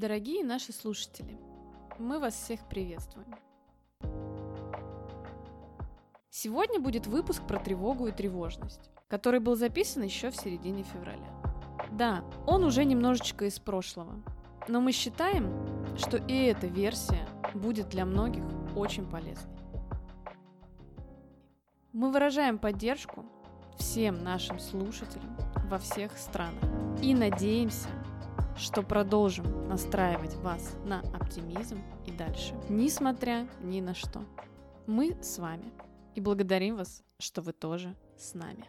Дорогие наши слушатели, мы вас всех приветствуем. Сегодня будет выпуск про тревогу и тревожность, который был записан еще в середине февраля. Да, он уже немножечко из прошлого, но мы считаем, что и эта версия будет для многих очень полезной. Мы выражаем поддержку всем нашим слушателям во всех странах и надеемся, что продолжим настраивать вас на оптимизм и дальше, несмотря ни на что. Мы с вами и благодарим вас, что вы тоже с нами.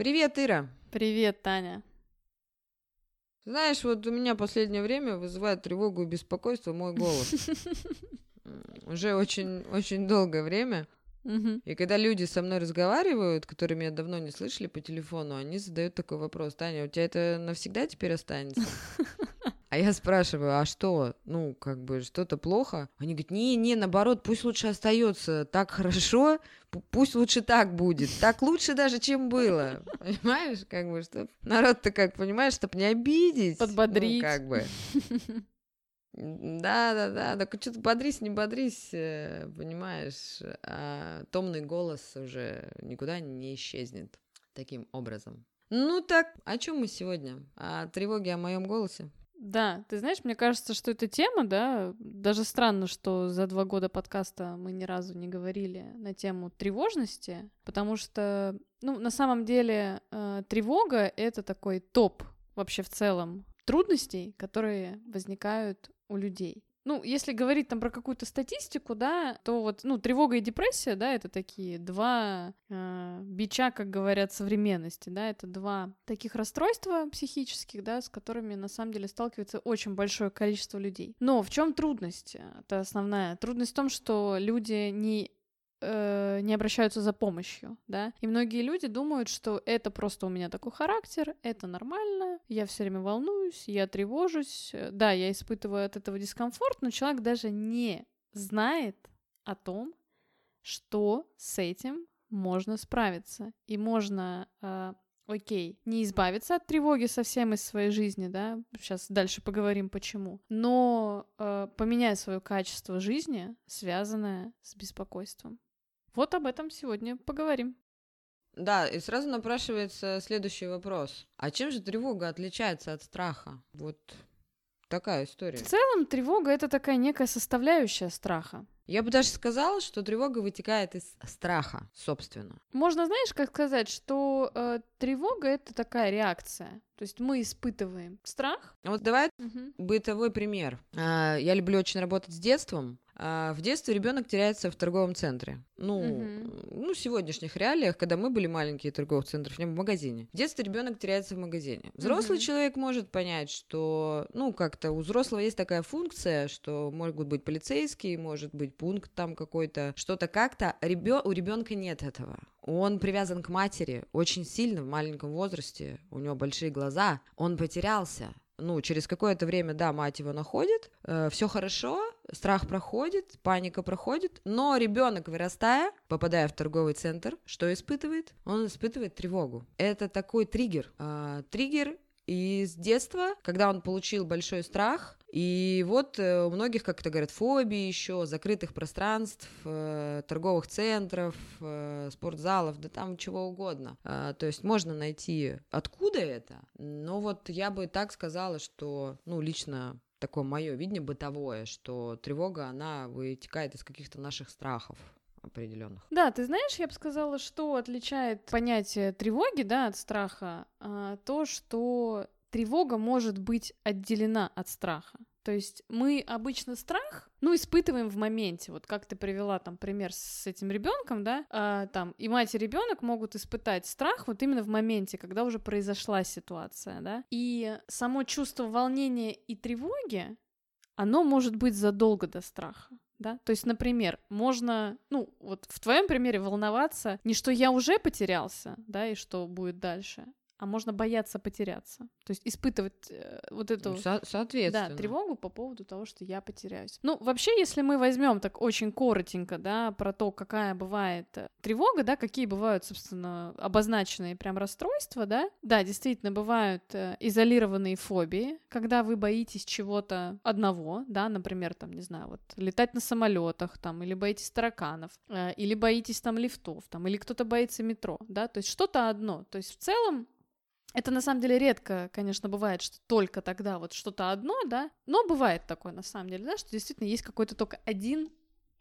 Привет, Ира. Привет, Таня. Знаешь, вот у меня последнее время вызывает тревогу и беспокойство мой голос. Уже очень, очень долгое время. И когда люди со мной разговаривают, которые меня давно не слышали по телефону, они задают такой вопрос: Таня, у тебя это навсегда теперь останется? А я спрашиваю, а что? Ну, как бы, что-то плохо? Они говорят, не-не, наоборот, пусть лучше остается так хорошо, пусть лучше так будет. Так лучше даже, чем было. Понимаешь, как бы, что народ-то как, понимаешь, чтобы не обидеть. Ну, Подбодрить. Ну, как бы. Да, да, да, так что-то бодрись, не бодрись, э, понимаешь, а томный голос уже никуда не исчезнет таким образом. Ну так, о чем мы сегодня? О тревоге о моем голосе? Да, ты знаешь, мне кажется, что эта тема, да, даже странно, что за два года подкаста мы ни разу не говорили на тему тревожности, потому что, ну, на самом деле, э, тревога — это такой топ вообще в целом трудностей, которые возникают у людей. Ну, если говорить там про какую-то статистику, да, то вот, ну, тревога и депрессия, да, это такие два э, бича, как говорят, современности, да, это два таких расстройства психических, да, с которыми на самом деле сталкивается очень большое количество людей. Но в чем трудность? Это основная трудность в том, что люди не э, не обращаются за помощью, да. И многие люди думают, что это просто у меня такой характер, это нормально, я все время волнуюсь, я тревожусь, да, я испытываю от этого дискомфорт, но человек даже не знает о том, что с этим можно справиться. И можно, э, окей, не избавиться от тревоги совсем из своей жизни, да, сейчас дальше поговорим почему, но э, поменять свое качество жизни, связанное с беспокойством. Вот об этом сегодня поговорим. Да, и сразу напрашивается следующий вопрос. А чем же тревога отличается от страха? Вот такая история. В целом, тревога — это такая некая составляющая страха. Я бы даже сказала, что тревога вытекает из страха, собственно. Можно, знаешь, как сказать, что э, тревога это такая реакция. То есть мы испытываем страх. Вот давай угу. бытовой пример. А, я люблю очень работать с детством. А, в детстве ребенок теряется в торговом центре. Ну, угу. ну, в сегодняшних реалиях, когда мы были маленькие торговых центров, не в магазине. В детстве ребенок теряется в магазине. Взрослый угу. человек может понять, что, ну, как-то у взрослого есть такая функция, что могут быть полицейские, может быть пункт там какой-то, что-то как-то. Ребё... У ребенка нет этого. Он привязан к матери очень сильно в маленьком возрасте. У него большие глаза. Он потерялся ну, через какое-то время, да, мать его находит, э, все хорошо, страх проходит, паника проходит, но ребенок, вырастая, попадая в торговый центр, что испытывает? Он испытывает тревогу. Это такой триггер. Э, триггер и с детства, когда он получил большой страх, и вот э, у многих, как это говорят, фобии еще, закрытых пространств, э, торговых центров, э, спортзалов, да там чего угодно. Э, то есть можно найти, откуда это. Но вот я бы так сказала, что, ну, лично такое мое видение бытовое, что тревога, она вытекает из каких-то наших страхов определенных. Да, ты знаешь, я бы сказала, что отличает понятие тревоги, да, от страха, а, то, что тревога может быть отделена от страха. То есть мы обычно страх, ну, испытываем в моменте. Вот как ты привела там пример с этим ребенком, да, а, там и мать и ребенок могут испытать страх вот именно в моменте, когда уже произошла ситуация, да. И само чувство волнения и тревоги, оно может быть задолго до страха да? То есть, например, можно, ну, вот в твоем примере волноваться не что я уже потерялся, да, и что будет дальше, а можно бояться потеряться. То есть испытывать э, вот эту Со- соответственно. да, тревогу по поводу того, что я потеряюсь. Ну, вообще, если мы возьмем так очень коротенько, да, про то, какая бывает э, тревога, да, какие бывают, собственно, обозначенные прям расстройства, да, да, действительно, бывают э, изолированные фобии, когда вы боитесь чего-то одного, да, например, там, не знаю, вот летать на самолетах, там, или боитесь тараканов, э, или боитесь там лифтов, там, или кто-то боится метро, да, то есть что-то одно. То есть в целом это на самом деле редко, конечно, бывает, что только тогда вот что-то одно, да, но бывает такое на самом деле, да, что действительно есть какой-то только один,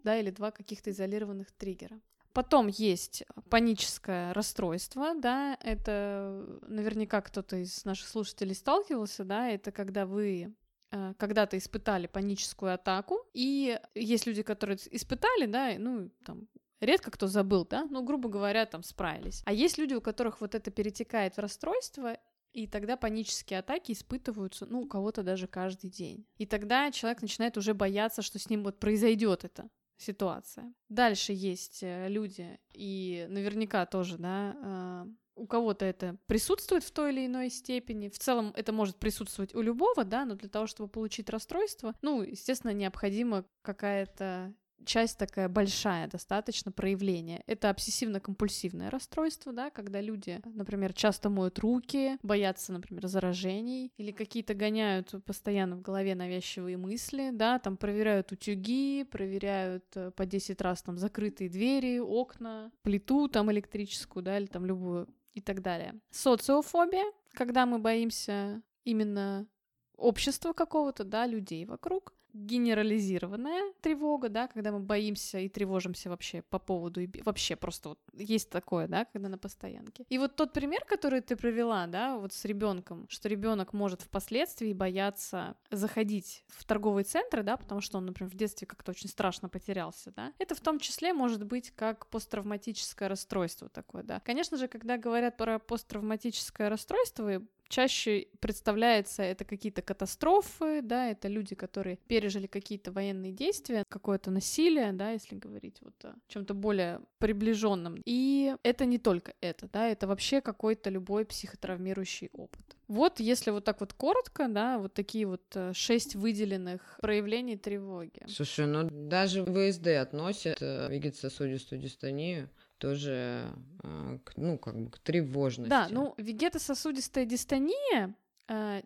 да, или два каких-то изолированных триггера. Потом есть паническое расстройство, да, это наверняка кто-то из наших слушателей сталкивался, да, это когда вы э, когда-то испытали паническую атаку, и есть люди, которые испытали, да, ну, там, Редко кто забыл, да, но, грубо говоря, там справились. А есть люди, у которых вот это перетекает в расстройство, и тогда панические атаки испытываются, ну, у кого-то даже каждый день. И тогда человек начинает уже бояться, что с ним вот произойдет эта ситуация. Дальше есть э, люди, и наверняка тоже, да, а, у кого-то это присутствует в той или иной степени. В целом это может присутствовать у любого, да, но для того, чтобы получить расстройство, ну, естественно, необходима какая-то часть такая большая достаточно проявление. Это обсессивно-компульсивное расстройство, да, когда люди, например, часто моют руки, боятся, например, заражений, или какие-то гоняют постоянно в голове навязчивые мысли, да, там проверяют утюги, проверяют э, по 10 раз там закрытые двери, окна, плиту там электрическую, да, или там любую и так далее. Социофобия, когда мы боимся именно общества какого-то, да, людей вокруг генерализированная тревога, да, когда мы боимся и тревожимся вообще по поводу, и вообще просто вот есть такое, да, когда на постоянке. И вот тот пример, который ты провела, да, вот с ребенком, что ребенок может впоследствии бояться заходить в торговые центры, да, потому что он, например, в детстве как-то очень страшно потерялся, да, это в том числе может быть как посттравматическое расстройство такое, да. Конечно же, когда говорят про посттравматическое расстройство, чаще представляется это какие-то катастрофы, да, это люди, которые пережили какие-то военные действия, какое-то насилие, да, если говорить вот о чем-то более приближенном. И это не только это, да, это вообще какой-то любой психотравмирующий опыт. Вот, если вот так вот коротко, да, вот такие вот э, шесть выделенных проявлений тревоги. Слушай, ну даже ВСД относят э, вегетососудистую дистонию тоже, а, ну, как бы к тревожности. Да, ну, вегетососудистая дистония э,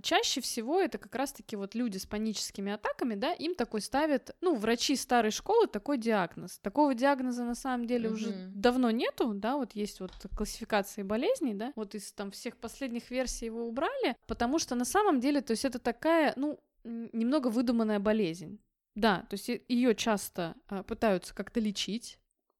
чаще всего это как раз-таки вот люди с паническими атаками, да, им такой ставят, ну, врачи старой школы такой диагноз. Такого диагноза на самом деле mm-hmm. уже давно нету, да, вот есть вот классификации болезней, да, вот из там всех последних версий его убрали, потому что на самом деле, то есть это такая, ну, немного выдуманная болезнь. Да, то есть ее часто а, пытаются как-то лечить,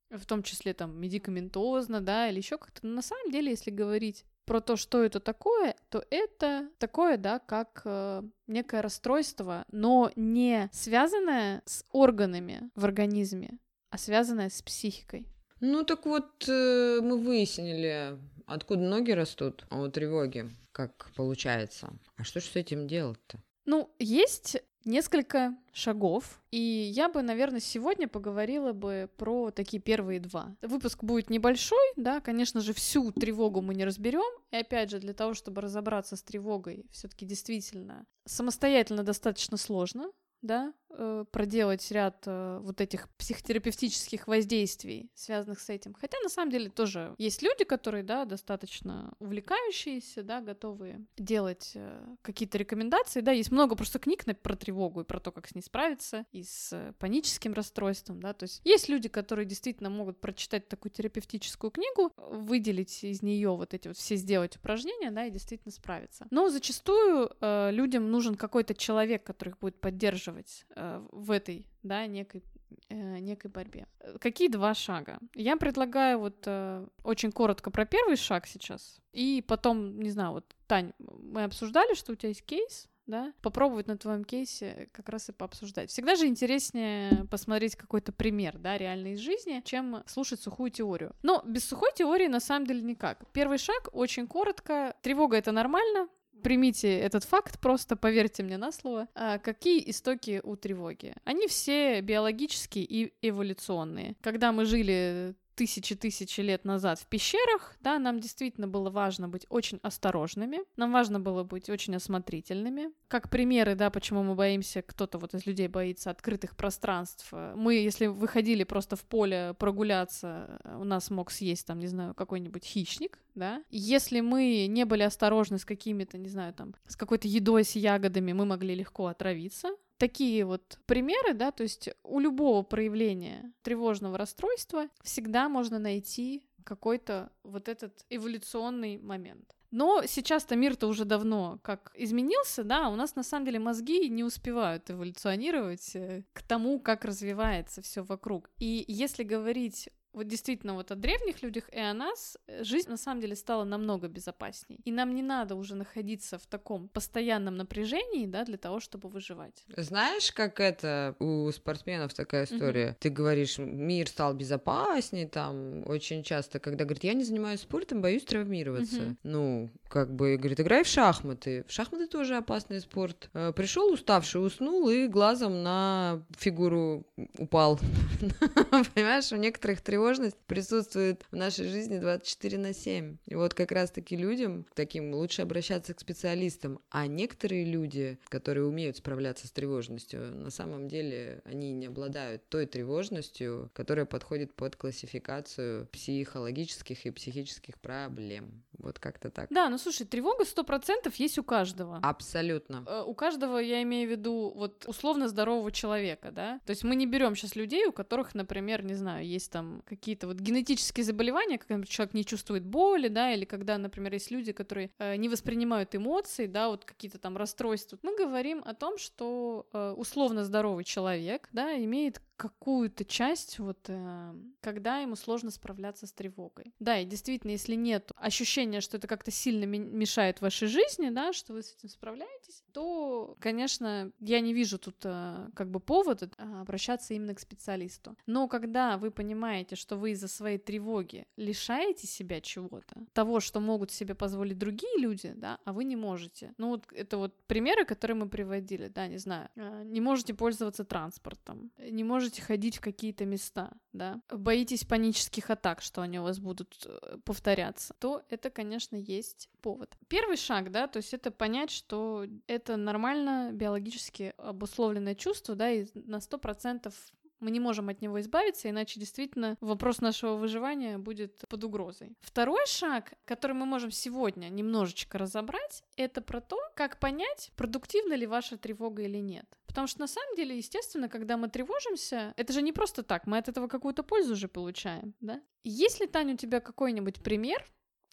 в том числе там медикаментозно, да, или еще как-то. Но на самом деле, если говорить про то, что это такое, то это такое, да, как э, некое расстройство, но не связанное с органами в организме, а связанное с психикой. Ну так вот, э, мы выяснили, откуда ноги растут у тревоги, как получается. А что же с этим делать-то? Ну, есть несколько шагов, и я бы, наверное, сегодня поговорила бы про такие первые два. Выпуск будет небольшой, да, конечно же, всю тревогу мы не разберем, и опять же, для того, чтобы разобраться с тревогой, все-таки действительно самостоятельно достаточно сложно, да, э, проделать ряд э, вот этих психотерапевтических воздействий, связанных с этим. Хотя на самом деле тоже есть люди, которые, да, достаточно увлекающиеся, да, готовые делать э, какие-то рекомендации, да, есть много просто книг про тревогу и про то, как с ней справиться, и с паническим расстройством, да, то есть есть люди, которые действительно могут прочитать такую терапевтическую книгу, выделить из нее вот эти вот все сделать упражнения, да, и действительно справиться. Но зачастую э, людям нужен какой-то человек, который их будет поддерживать участвовать э, в этой, да, некой э, некой борьбе. Какие два шага? Я предлагаю вот э, очень коротко про первый шаг сейчас, и потом, не знаю, вот, Тань, мы обсуждали, что у тебя есть кейс, да, попробовать на твоем кейсе как раз и пообсуждать. Всегда же интереснее посмотреть какой-то пример, да, реальной из жизни, чем слушать сухую теорию. Но без сухой теории на самом деле никак. Первый шаг очень коротко. Тревога — это нормально, примите этот факт, просто поверьте мне на слово. А какие истоки у тревоги? Они все биологические и эволюционные. Когда мы жили тысячи-тысячи лет назад в пещерах, да, нам действительно было важно быть очень осторожными, нам важно было быть очень осмотрительными. Как примеры, да, почему мы боимся, кто-то вот из людей боится открытых пространств. Мы, если выходили просто в поле прогуляться, у нас мог съесть там, не знаю, какой-нибудь хищник, да. Если мы не были осторожны с какими-то, не знаю, там, с какой-то едой, с ягодами, мы могли легко отравиться такие вот примеры, да, то есть у любого проявления тревожного расстройства всегда можно найти какой-то вот этот эволюционный момент. Но сейчас-то мир-то уже давно как изменился, да, у нас на самом деле мозги не успевают эволюционировать э, к тому, как развивается все вокруг. И если говорить вот действительно вот о древних людях и о нас э, жизнь на самом деле стала намного безопасней. И нам не надо уже находиться в таком постоянном напряжении, да, для того, чтобы выживать. Знаешь, как это у спортсменов такая история? Угу. Ты говоришь, мир стал безопасней, там очень часто, когда говорит, я не занимаюсь спортом, боюсь травмироваться. Угу. Ну, как бы, говорит, играй в шахматы. В шахматы тоже опасный спорт. Э, Пришел уставший, уснул и глазом на фигуру упал. Понимаешь, у некоторых тревог тревожность присутствует в нашей жизни 24 на 7. И вот как раз-таки людям таким лучше обращаться к специалистам. А некоторые люди, которые умеют справляться с тревожностью, на самом деле они не обладают той тревожностью, которая подходит под классификацию психологических и психических проблем. Вот как-то так. Да, ну слушай, тревога сто процентов есть у каждого. Абсолютно. Э, у каждого, я имею в виду, вот условно здорового человека, да? То есть мы не берем сейчас людей, у которых, например, не знаю, есть там какие-то вот генетические заболевания, когда человек не чувствует боли, да, или когда, например, есть люди, которые э, не воспринимают эмоции, да, вот какие-то там расстройства. Мы говорим о том, что э, условно здоровый человек, да, имеет какую-то часть, вот, э, когда ему сложно справляться с тревогой. Да, и действительно, если нет ощущения, что это как-то сильно мешает вашей жизни, да, что вы с этим справляетесь, то, конечно, я не вижу тут э, как бы повода э, обращаться именно к специалисту. Но когда вы понимаете, что вы из-за своей тревоги лишаете себя чего-то, того, что могут себе позволить другие люди, да, а вы не можете. Ну вот это вот примеры, которые мы приводили, да, не знаю, э, не можете пользоваться транспортом, не можете можете ходить в какие-то места, да, боитесь панических атак, что они у вас будут э, повторяться, то это, конечно, есть повод. Первый шаг, да, то есть это понять, что это нормально биологически обусловленное чувство, да, и на сто процентов мы не можем от него избавиться, иначе действительно вопрос нашего выживания будет под угрозой. Второй шаг, который мы можем сегодня немножечко разобрать, это про то, как понять, продуктивна ли ваша тревога или нет. Потому что на самом деле, естественно, когда мы тревожимся, это же не просто так, мы от этого какую-то пользу уже получаем, да? Есть ли, Таня, у тебя какой-нибудь пример,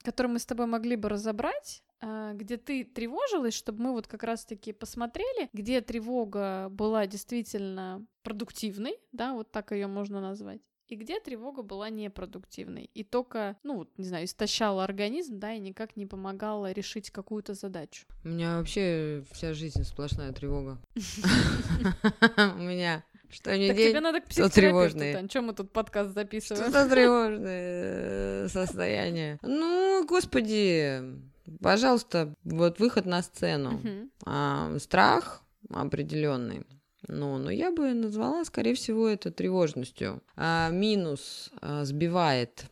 который мы с тобой могли бы разобрать, а, где ты тревожилась, чтобы мы вот как раз-таки посмотрели, где тревога была действительно продуктивной, да, вот так ее можно назвать, и где тревога была непродуктивной, и только, ну, не знаю, истощала организм, да, и никак не помогала решить какую-то задачу. У меня вообще вся жизнь сплошная тревога. У меня что не так день, тебе надо к психотерапевту, Чем мы тут подкаст записываем? Что за тревожное состояние? Ну, господи, Пожалуйста, вот выход на сцену. А, страх определенный. Ну, но я бы назвала, скорее всего, это тревожностью. А, минус а, сбивает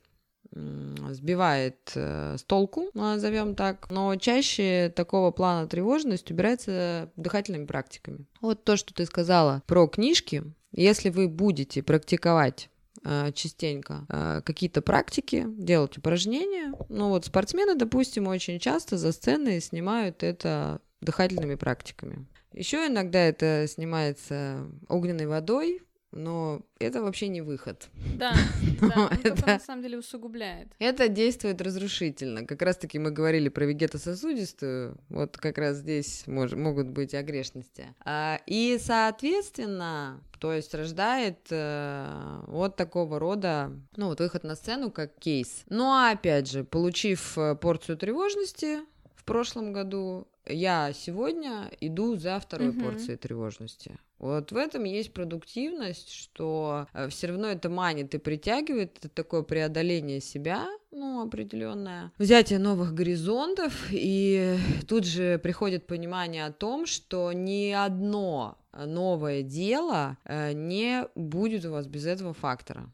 сбивает э, с толку, назовем так, но чаще такого плана тревожность убирается дыхательными практиками. Вот то, что ты сказала про книжки, если вы будете практиковать Э, частенько э, какие-то практики, делать упражнения. Ну вот спортсмены, допустим, очень часто за сценой снимают это дыхательными практиками. Еще иногда это снимается огненной водой, но это вообще не выход. Да, да это на самом деле усугубляет. Это действует разрушительно. Как раз-таки мы говорили про вегетососудистую, вот как раз здесь мож, могут быть огрешности. А, и, соответственно, то есть рождает э, вот такого рода, ну вот выход на сцену как кейс. Но опять же, получив э, порцию тревожности в прошлом году, я сегодня иду за второй угу. порцией тревожности. Вот в этом есть продуктивность, что э, все равно это манит и притягивает, это такое преодоление себя, ну, определенное, взятие новых горизонтов, и тут же приходит понимание о том, что ни одно новое дело э, не будет у вас без этого фактора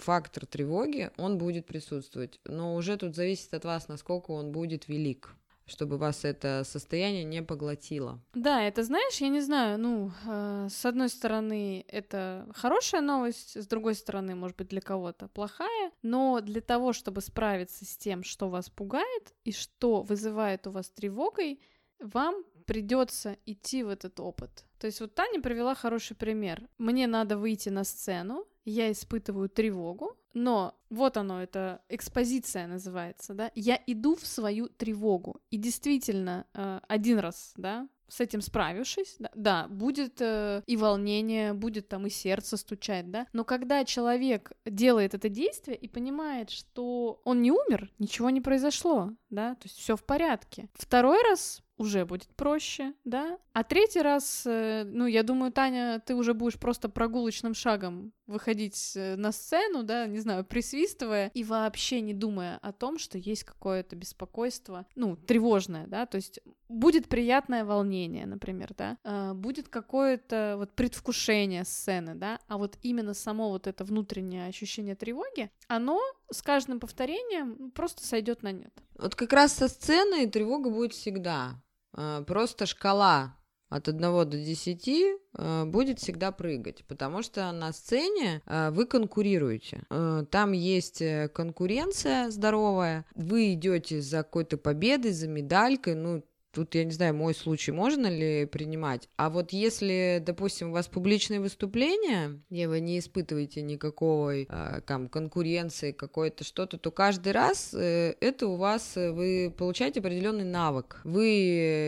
фактор тревоги, он будет присутствовать. Но уже тут зависит от вас, насколько он будет велик чтобы вас это состояние не поглотило. Да, это знаешь, я не знаю, ну, э, с одной стороны, это хорошая новость, с другой стороны, может быть, для кого-то плохая, но для того, чтобы справиться с тем, что вас пугает и что вызывает у вас тревогой, вам придется идти в этот опыт. То есть вот Таня привела хороший пример. Мне надо выйти на сцену, я испытываю тревогу, но вот оно, это экспозиция называется, да, я иду в свою тревогу, и действительно, э, один раз, да, с этим справившись, да, да будет э, и волнение, будет там и сердце стучать, да, но когда человек делает это действие и понимает, что он не умер, ничего не произошло, да, то есть все в порядке. Второй раз уже будет проще, да? А третий раз, э, ну, я думаю, Таня, ты уже будешь просто прогулочным шагом выходить э, на сцену, да, не знаю, присвистывая и вообще не думая о том, что есть какое-то беспокойство, ну, тревожное, да, то есть будет приятное волнение, например, да, а, будет какое-то вот предвкушение сцены, да, а вот именно само вот это внутреннее ощущение тревоги, оно с каждым повторением просто сойдет на нет. Вот как раз со сцены тревога будет всегда. А, просто шкала от 1 до 10 а, будет всегда прыгать, потому что на сцене а, вы конкурируете. Там есть э, конкуренция здоровая, вы идете за какой-то победой, за медалькой, ну, Тут, я не знаю, мой случай можно ли принимать. А вот если, допустим, у вас публичные выступления, где вы не испытываете никакой э, там, конкуренции, какой-то что-то, то каждый раз э, это у вас, э, вы получаете определенный навык. Вы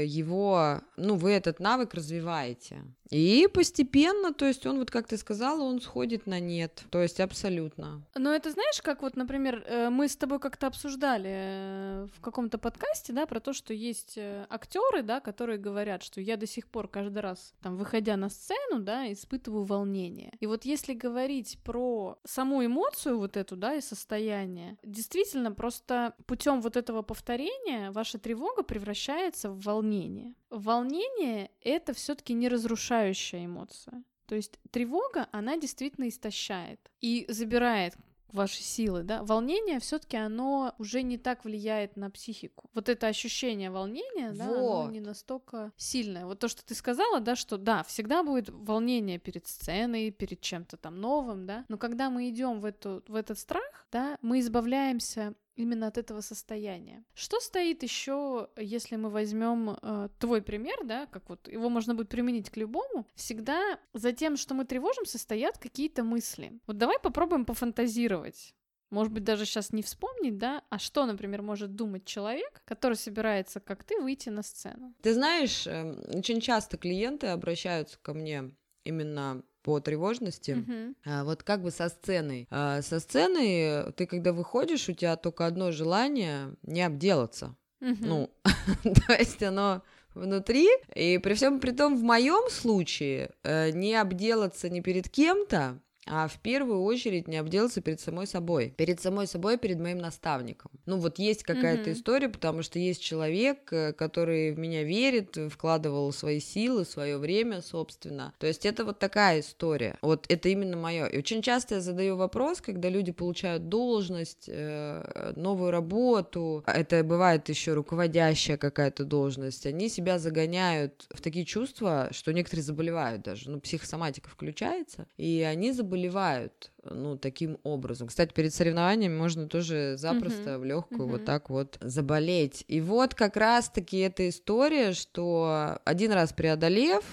его, ну, вы этот навык развиваете. И постепенно, то есть он, вот как ты сказала, он сходит на нет. То есть абсолютно. Но это знаешь, как вот, например, э, мы с тобой как-то обсуждали э, в каком-то подкасте, да, про то, что есть э, актеры, да, которые говорят, что я до сих пор каждый раз, там, выходя на сцену, да, испытываю волнение. И вот если говорить про саму эмоцию вот эту, да, и состояние, действительно, просто путем вот этого повторения ваша тревога превращается в волнение. Волнение — это все таки не разрушающая эмоция. То есть тревога, она действительно истощает и забирает ваши силы, да, волнение все-таки оно уже не так влияет на психику. Вот это ощущение волнения, да, оно не настолько сильное. Вот то, что ты сказала, да, что да, всегда будет волнение перед сценой, перед чем-то там новым, да, но когда мы идем в эту в этот страх, да, мы избавляемся именно от этого состояния. Что стоит еще, если мы возьмем э, твой пример, да, как вот его можно будет применить к любому, всегда за тем, что мы тревожим, состоят какие-то мысли. Вот давай попробуем пофантазировать. Может быть, даже сейчас не вспомнить, да, а что, например, может думать человек, который собирается, как ты, выйти на сцену? Ты знаешь, эм, очень часто клиенты обращаются ко мне именно по тревожности. Uh-huh. А, вот как бы со сценой. А, со сцены ты, когда выходишь, у тебя только одно желание не обделаться. Uh-huh. Ну, то есть оно внутри. И при всем при том, в моем случае, э, не обделаться ни перед кем-то, а в первую очередь не обделаться перед самой собой. Перед самой собой, перед моим наставником. Ну вот есть какая-то mm-hmm. история, потому что есть человек, э, который в меня верит, вкладывал свои силы, свое время, собственно. То есть это вот такая история. Вот это именно мое. И очень часто я задаю вопрос, когда люди получают должность, э, новую работу, это бывает еще руководящая какая-то должность, они себя загоняют в такие чувства, что некоторые заболевают даже, ну психосоматика включается, и они заболевают заболевают, ну, таким образом. Кстати, перед соревнованиями можно тоже запросто uh-huh. в легкую uh-huh. вот так вот заболеть. И вот как раз-таки эта история, что один раз преодолев,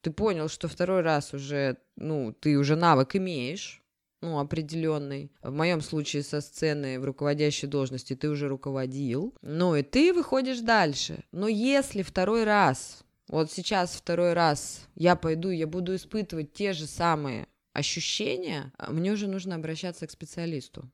ты понял, что второй раз уже, ну, ты уже навык имеешь, ну, определенный. В моем случае со сцены в руководящей должности ты уже руководил. Ну, и ты выходишь дальше. Но если второй раз, вот сейчас второй раз я пойду, я буду испытывать те же самые ощущения, а, мне уже нужно обращаться к специалисту.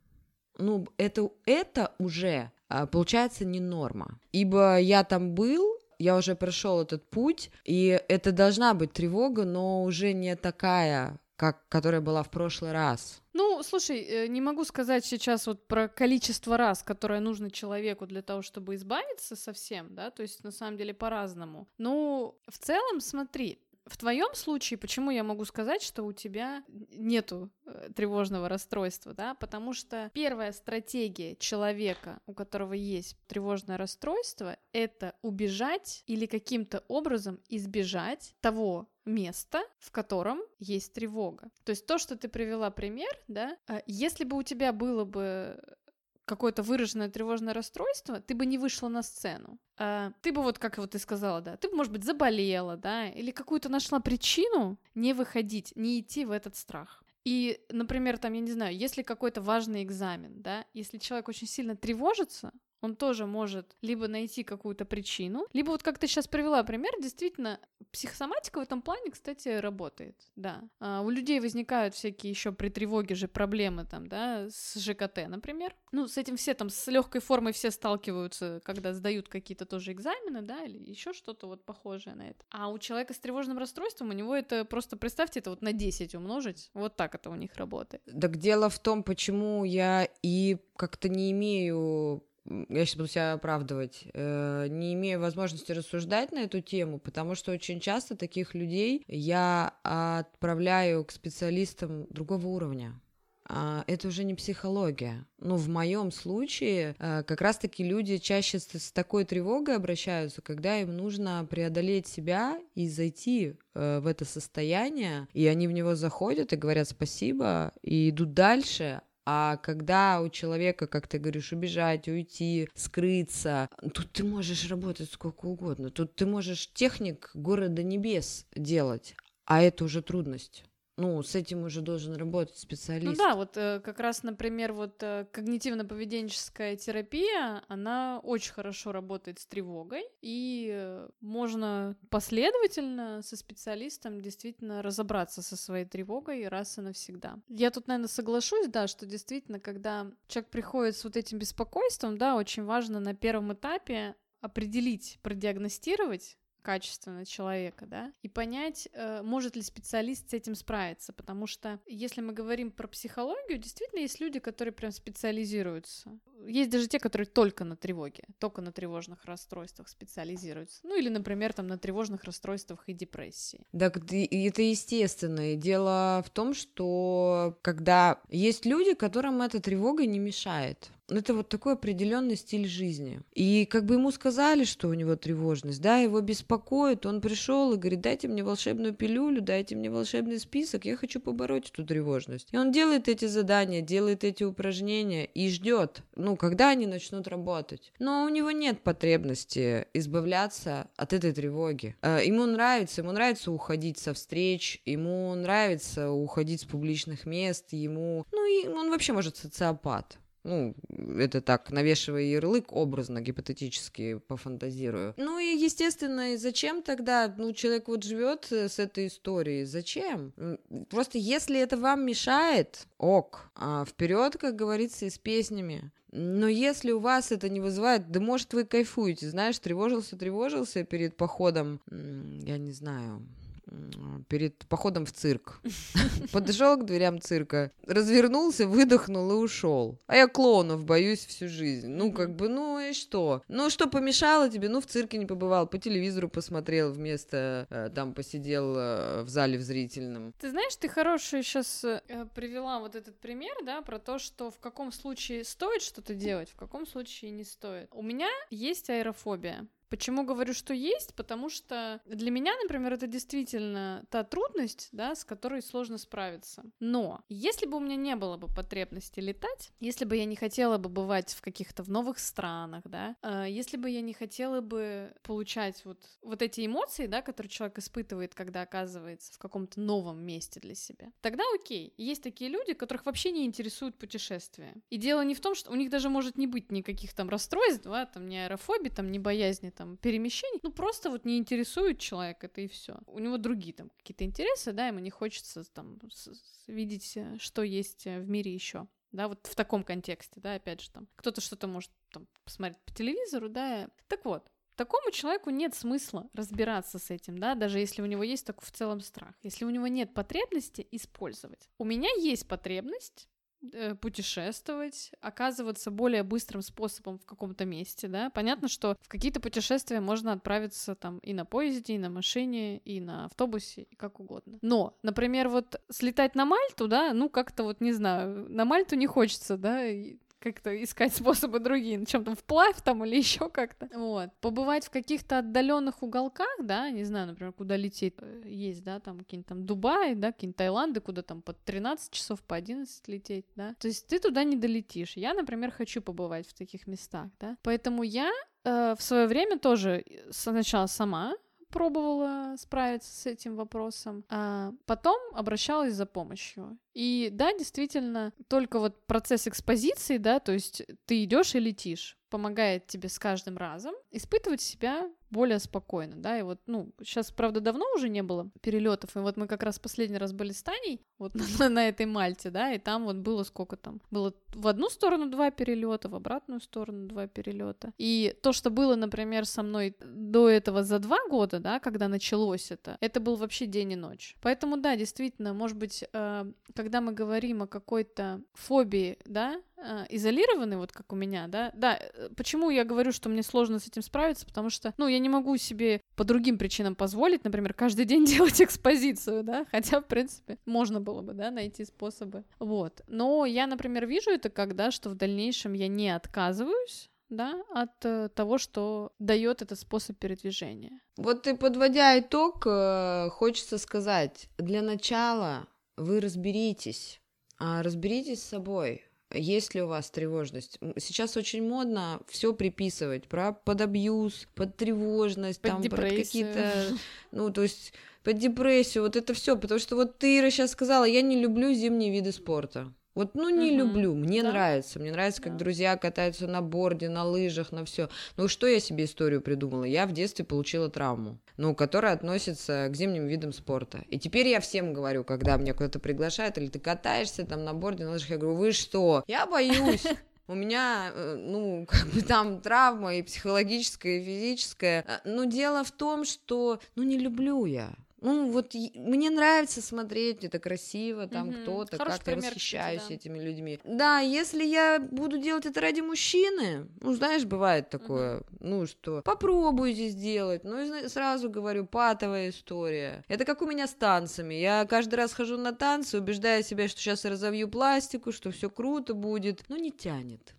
Ну, это, это уже а, получается не норма. Ибо я там был, я уже прошел этот путь, и это должна быть тревога, но уже не такая, как, которая была в прошлый раз. Ну, слушай, э, не могу сказать сейчас вот про количество раз, которое нужно человеку для того, чтобы избавиться совсем, да, то есть на самом деле по-разному. Ну, в целом, смотри, в твоем случае, почему я могу сказать, что у тебя нету э, тревожного расстройства, да? Потому что первая стратегия человека, у которого есть тревожное расстройство, это убежать или каким-то образом избежать того место, в котором есть тревога. То есть то, что ты привела пример, да, э, если бы у тебя было бы какое-то выраженное тревожное расстройство, ты бы не вышла на сцену. А, ты бы вот, как вот ты сказала, да, ты бы, может быть, заболела, да, или какую-то нашла причину не выходить, не идти в этот страх. И, например, там, я не знаю, если какой-то важный экзамен, да, если человек очень сильно тревожится, он тоже может либо найти какую-то причину, либо вот как ты сейчас привела пример, действительно, психосоматика в этом плане, кстати, работает, да. А у людей возникают всякие еще при тревоге же проблемы там, да, с ЖКТ, например. Ну, с этим все там, с легкой формой все сталкиваются, когда сдают какие-то тоже экзамены, да, или еще что-то вот похожее на это. А у человека с тревожным расстройством, у него это просто, представьте, это вот на 10 умножить, вот так это у них работает. Так дело в том, почему я и как-то не имею я сейчас буду себя оправдывать, э, не имею возможности рассуждать на эту тему, потому что очень часто таких людей я отправляю к специалистам другого уровня. А, это уже не психология. Ну, в моем случае э, как раз-таки люди чаще с такой тревогой обращаются, когда им нужно преодолеть себя и зайти э, в это состояние, и они в него заходят и говорят спасибо, и идут дальше, а когда у человека, как ты говоришь, убежать, уйти, скрыться, тут ты можешь работать сколько угодно. Тут ты можешь техник города небес делать, а это уже трудность ну, с этим уже должен работать ну специалист. Ну да, вот э, как раз, например, вот э, когнитивно-поведенческая терапия, она очень хорошо работает с тревогой, и э, можно последовательно со специалистом действительно разобраться со своей тревогой раз и навсегда. Я тут, наверное, соглашусь, да, что действительно, когда человек приходит с вот этим беспокойством, да, очень важно на первом этапе определить, продиагностировать, качественно человека, да, и понять, э, может ли специалист с этим справиться, потому что если мы говорим про психологию, действительно есть люди, которые прям специализируются. Есть даже те, которые только на тревоге, только на тревожных расстройствах специализируются. Ну или, например, там на тревожных расстройствах и депрессии. Так это естественно. И дело в том, что когда есть люди, которым эта тревога не мешает, это вот такой определенный стиль жизни. И как бы ему сказали, что у него тревожность, да, его беспокоит, он пришел и говорит, дайте мне волшебную пилюлю, дайте мне волшебный список, я хочу побороть эту тревожность. И он делает эти задания, делает эти упражнения и ждет, ну, когда они начнут работать. Но у него нет потребности избавляться от этой тревоги. Э, ему нравится, ему нравится уходить со встреч, ему нравится уходить с публичных мест, ему, ну, и он вообще может социопат. Ну, это так, навешивая ярлык образно, гипотетически пофантазирую. Ну и, естественно, зачем тогда, ну, человек вот живет э, с этой историей, зачем? Просто если это вам мешает, ок, а вперед, как говорится, и с песнями. Но если у вас это не вызывает, да может вы кайфуете, знаешь, тревожился, тревожился перед походом, я не знаю, перед походом в цирк. Подошел к дверям цирка, развернулся, выдохнул и ушел. А я клоунов боюсь всю жизнь. Ну, как бы, ну и что? Ну, что помешало тебе? Ну, в цирке не побывал, по телевизору посмотрел вместо, э, там, посидел э, в зале в зрительном. Ты знаешь, ты хороший сейчас э, привела вот этот пример, да, про то, что в каком случае стоит что-то делать, в каком случае не стоит. У меня есть аэрофобия. Почему говорю, что есть? Потому что для меня, например, это действительно та трудность, да, с которой сложно справиться. Но если бы у меня не было бы потребности летать, если бы я не хотела бы бывать в каких-то в новых странах, да, э, если бы я не хотела бы получать вот, вот эти эмоции, да, которые человек испытывает, когда оказывается в каком-то новом месте для себя, тогда окей. Есть такие люди, которых вообще не интересуют путешествия. И дело не в том, что у них даже может не быть никаких там расстройств, да, там, ни аэрофобии, там, ни боязни там перемещений, ну просто вот не интересует человек это и все. У него другие там какие-то интересы, да, ему не хочется там видеть, э, что есть э, в мире еще. Да, вот в таком контексте, да, опять же, там, кто-то что-то может там посмотреть по телевизору, да. Так вот, такому человеку нет смысла разбираться с этим, да, даже если у него есть такой в целом страх. Если у него нет потребности использовать. У меня есть потребность путешествовать, оказываться более быстрым способом в каком-то месте, да. Понятно, что в какие-то путешествия можно отправиться там и на поезде, и на машине, и на автобусе, и как угодно. Но, например, вот слетать на Мальту, да, ну как-то вот не знаю, на Мальту не хочется, да, как-то искать способы другие, на чем там вплавь там или еще как-то. Вот. Побывать в каких-то отдаленных уголках, да, не знаю, например, куда лететь э, есть, да, там какие-нибудь там Дубай, да, какие-нибудь Таиланды, куда там по 13 часов, по 11 лететь, да. То есть ты туда не долетишь. Я, например, хочу побывать в таких местах, да. Поэтому я э, в свое время тоже э, сначала сама пробовала справиться с этим вопросом, а потом обращалась за помощью. И да, действительно, только вот процесс экспозиции, да, то есть ты идешь и летишь, помогает тебе с каждым разом испытывать себя более спокойно, да, и вот, ну, сейчас, правда, давно уже не было перелетов, и вот мы как раз последний раз были с Таней, вот на, на этой Мальте, да, и там вот было сколько там, было в одну сторону два перелета, в обратную сторону два перелета, и то, что было, например, со мной до этого за два года, да, когда началось это, это был вообще день и ночь, поэтому, да, действительно, может быть, э, когда мы говорим о какой-то фобии, да, э, изолированный, вот как у меня, да, да, э, почему я говорю, что мне сложно с этим справиться, потому что, ну, я не могу себе по другим причинам позволить, например, каждый день делать экспозицию, да, хотя, в принципе, можно было бы, да, найти способы, вот, но я, например, вижу это когда, что в дальнейшем я не отказываюсь, да, от э, того, что дает этот способ передвижения. Вот и подводя итог, хочется сказать, для начала вы разберитесь, а, разберитесь с собой, есть ли у вас тревожность? Сейчас очень модно все приписывать про под абьюз, под тревожность, под там, под какие-то, ну, то есть под депрессию, вот это все, потому что вот ты, Ира, сейчас сказала, я не люблю зимние виды спорта. Вот, ну, не угу. люблю, мне да. нравится. Мне нравится, как да. друзья катаются на борде, на лыжах, на все. Ну, что я себе историю придумала? Я в детстве получила травму, ну, которая относится к зимним видам спорта. И теперь я всем говорю, когда меня куда-то приглашают, или ты катаешься там на борде, на лыжах, я говорю, вы что? Я боюсь. у меня, э, ну, как бы там травма и психологическая, и физическая. Э, но дело в том, что, ну, не люблю я. Ну, вот мне нравится смотреть, это красиво, там угу. кто-то, как-то восхищаюсь кстати, да. этими людьми. Да, если я буду делать это ради мужчины, ну, знаешь, бывает такое, угу. ну, что попробуйте сделать, ну, сразу говорю, патовая история. Это как у меня с танцами. Я каждый раз хожу на танцы, убеждая себя, что сейчас разовью пластику, что все круто будет, но не тянет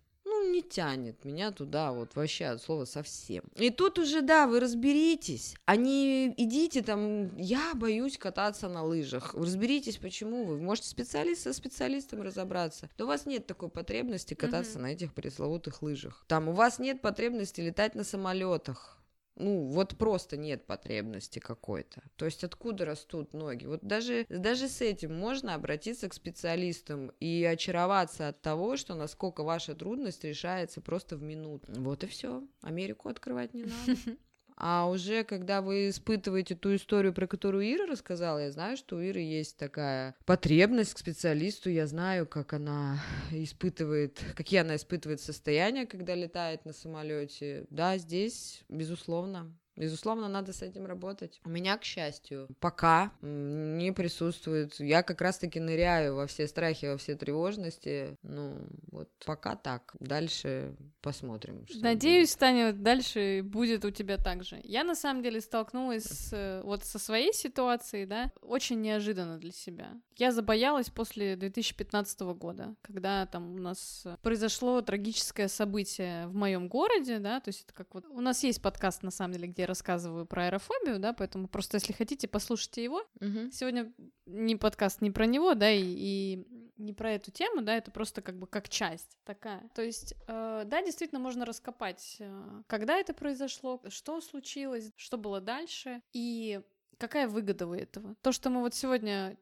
не тянет меня туда вот вообще от слова совсем. И тут уже, да, вы разберитесь, а не идите там, я боюсь кататься на лыжах. Разберитесь, почему вы. Можете специалист со специалистом разобраться. Да у вас нет такой потребности кататься mm-hmm. на этих пресловутых лыжах. Там у вас нет потребности летать на самолетах ну, вот просто нет потребности какой-то. То есть откуда растут ноги? Вот даже, даже с этим можно обратиться к специалистам и очароваться от того, что насколько ваша трудность решается просто в минуту. Вот и все. Америку открывать не надо. А уже когда вы испытываете ту историю, про которую Ира рассказала, я знаю, что у Иры есть такая потребность к специалисту, я знаю, как она испытывает, какие она испытывает состояния, когда летает на самолете. Да, здесь, безусловно, Безусловно, надо с этим работать. У меня, к счастью, пока не присутствует. Я как раз-таки ныряю во все страхи, во все тревожности. Ну, вот пока так. Дальше посмотрим. Надеюсь, будет. Таня, дальше будет у тебя так же. Я, на самом деле, столкнулась с, вот со своей ситуацией, да, очень неожиданно для себя. Я забоялась после 2015 года, когда там у нас произошло трагическое событие в моем городе, да, то есть это как вот... У нас есть подкаст, на самом деле, где рассказываю про аэрофобию, да, поэтому просто если хотите, послушайте его. Угу. Сегодня не подкаст не про него, да, и, и не про эту тему, да, это просто как бы как часть такая. То есть, э, да, действительно можно раскопать, э, когда это произошло, что случилось, что было дальше и какая выгода у этого. То, что мы вот сегодня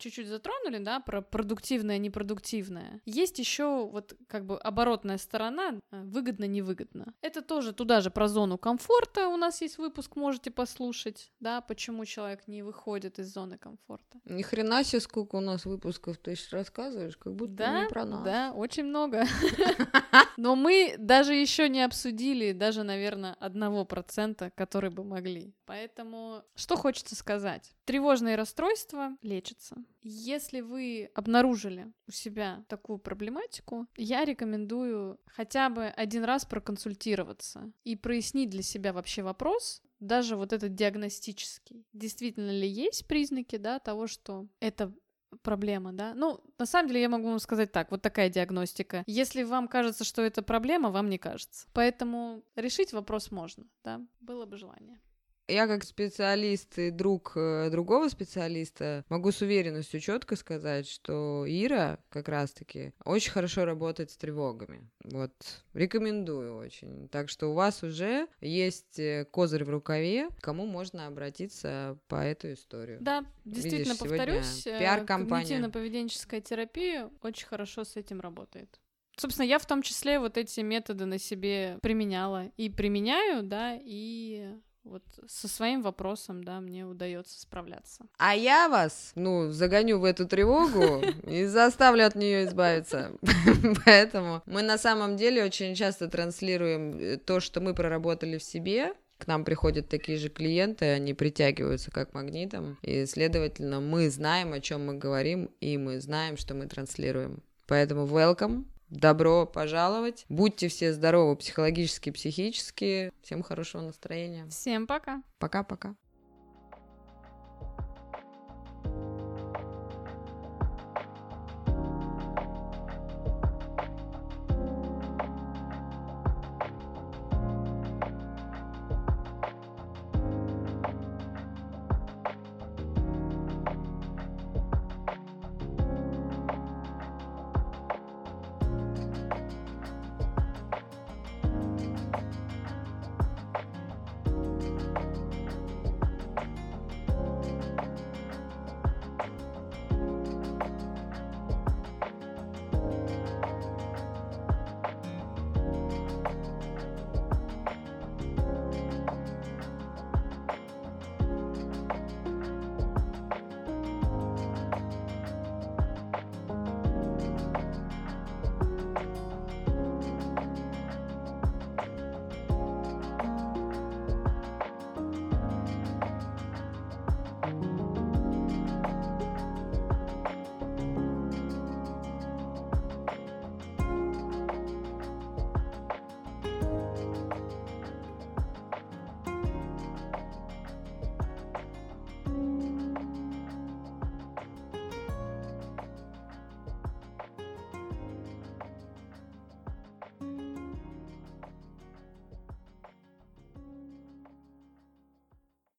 чуть-чуть затронули, да, про продуктивное, непродуктивное. Есть еще вот как бы оборотная сторона, э, выгодно-невыгодно. Это тоже туда же про зону комфорта у нас есть выпуск, можете послушать, да, почему человек не выходит из зоны комфорта. Ни хрена себе, сколько у нас выпусков ты сейчас рассказываешь, как будто да, не про нас. Да, очень много. Но мы даже еще не обсудили даже, наверное, одного процента, который бы могли. Поэтому что хочется сказать? Тревожные расстройства лечатся. Если вы обнаружили у себя такую проблематику, я рекомендую хотя бы один раз проконсультироваться и прояснить для себя вообще вопрос, даже вот этот диагностический. Действительно ли есть признаки, да, того, что это проблема, да? Ну, на самом деле я могу вам сказать так, вот такая диагностика. Если вам кажется, что это проблема, вам не кажется. Поэтому решить вопрос можно, да, было бы желание я как специалист и друг э, другого специалиста могу с уверенностью четко сказать, что Ира как раз-таки очень хорошо работает с тревогами. Вот, рекомендую очень. Так что у вас уже есть э, козырь в рукаве, кому можно обратиться по эту историю. Да, действительно, Видишь, повторюсь, э, пиар-компания. Когнитивно-поведенческая терапия очень хорошо с этим работает. Собственно, я в том числе вот эти методы на себе применяла и применяю, да, и вот со своим вопросом, да, мне удается справляться. А я вас, ну, загоню в эту тревогу и заставлю от нее избавиться. Поэтому мы на самом деле очень часто транслируем э, то, что мы проработали в себе, к нам приходят такие же клиенты, они притягиваются как магнитом, и, следовательно, мы знаем, о чем мы говорим, и мы знаем, что мы транслируем. Поэтому welcome, Добро пожаловать. Будьте все здоровы психологически, психически. Всем хорошего настроения. Всем пока. Пока-пока.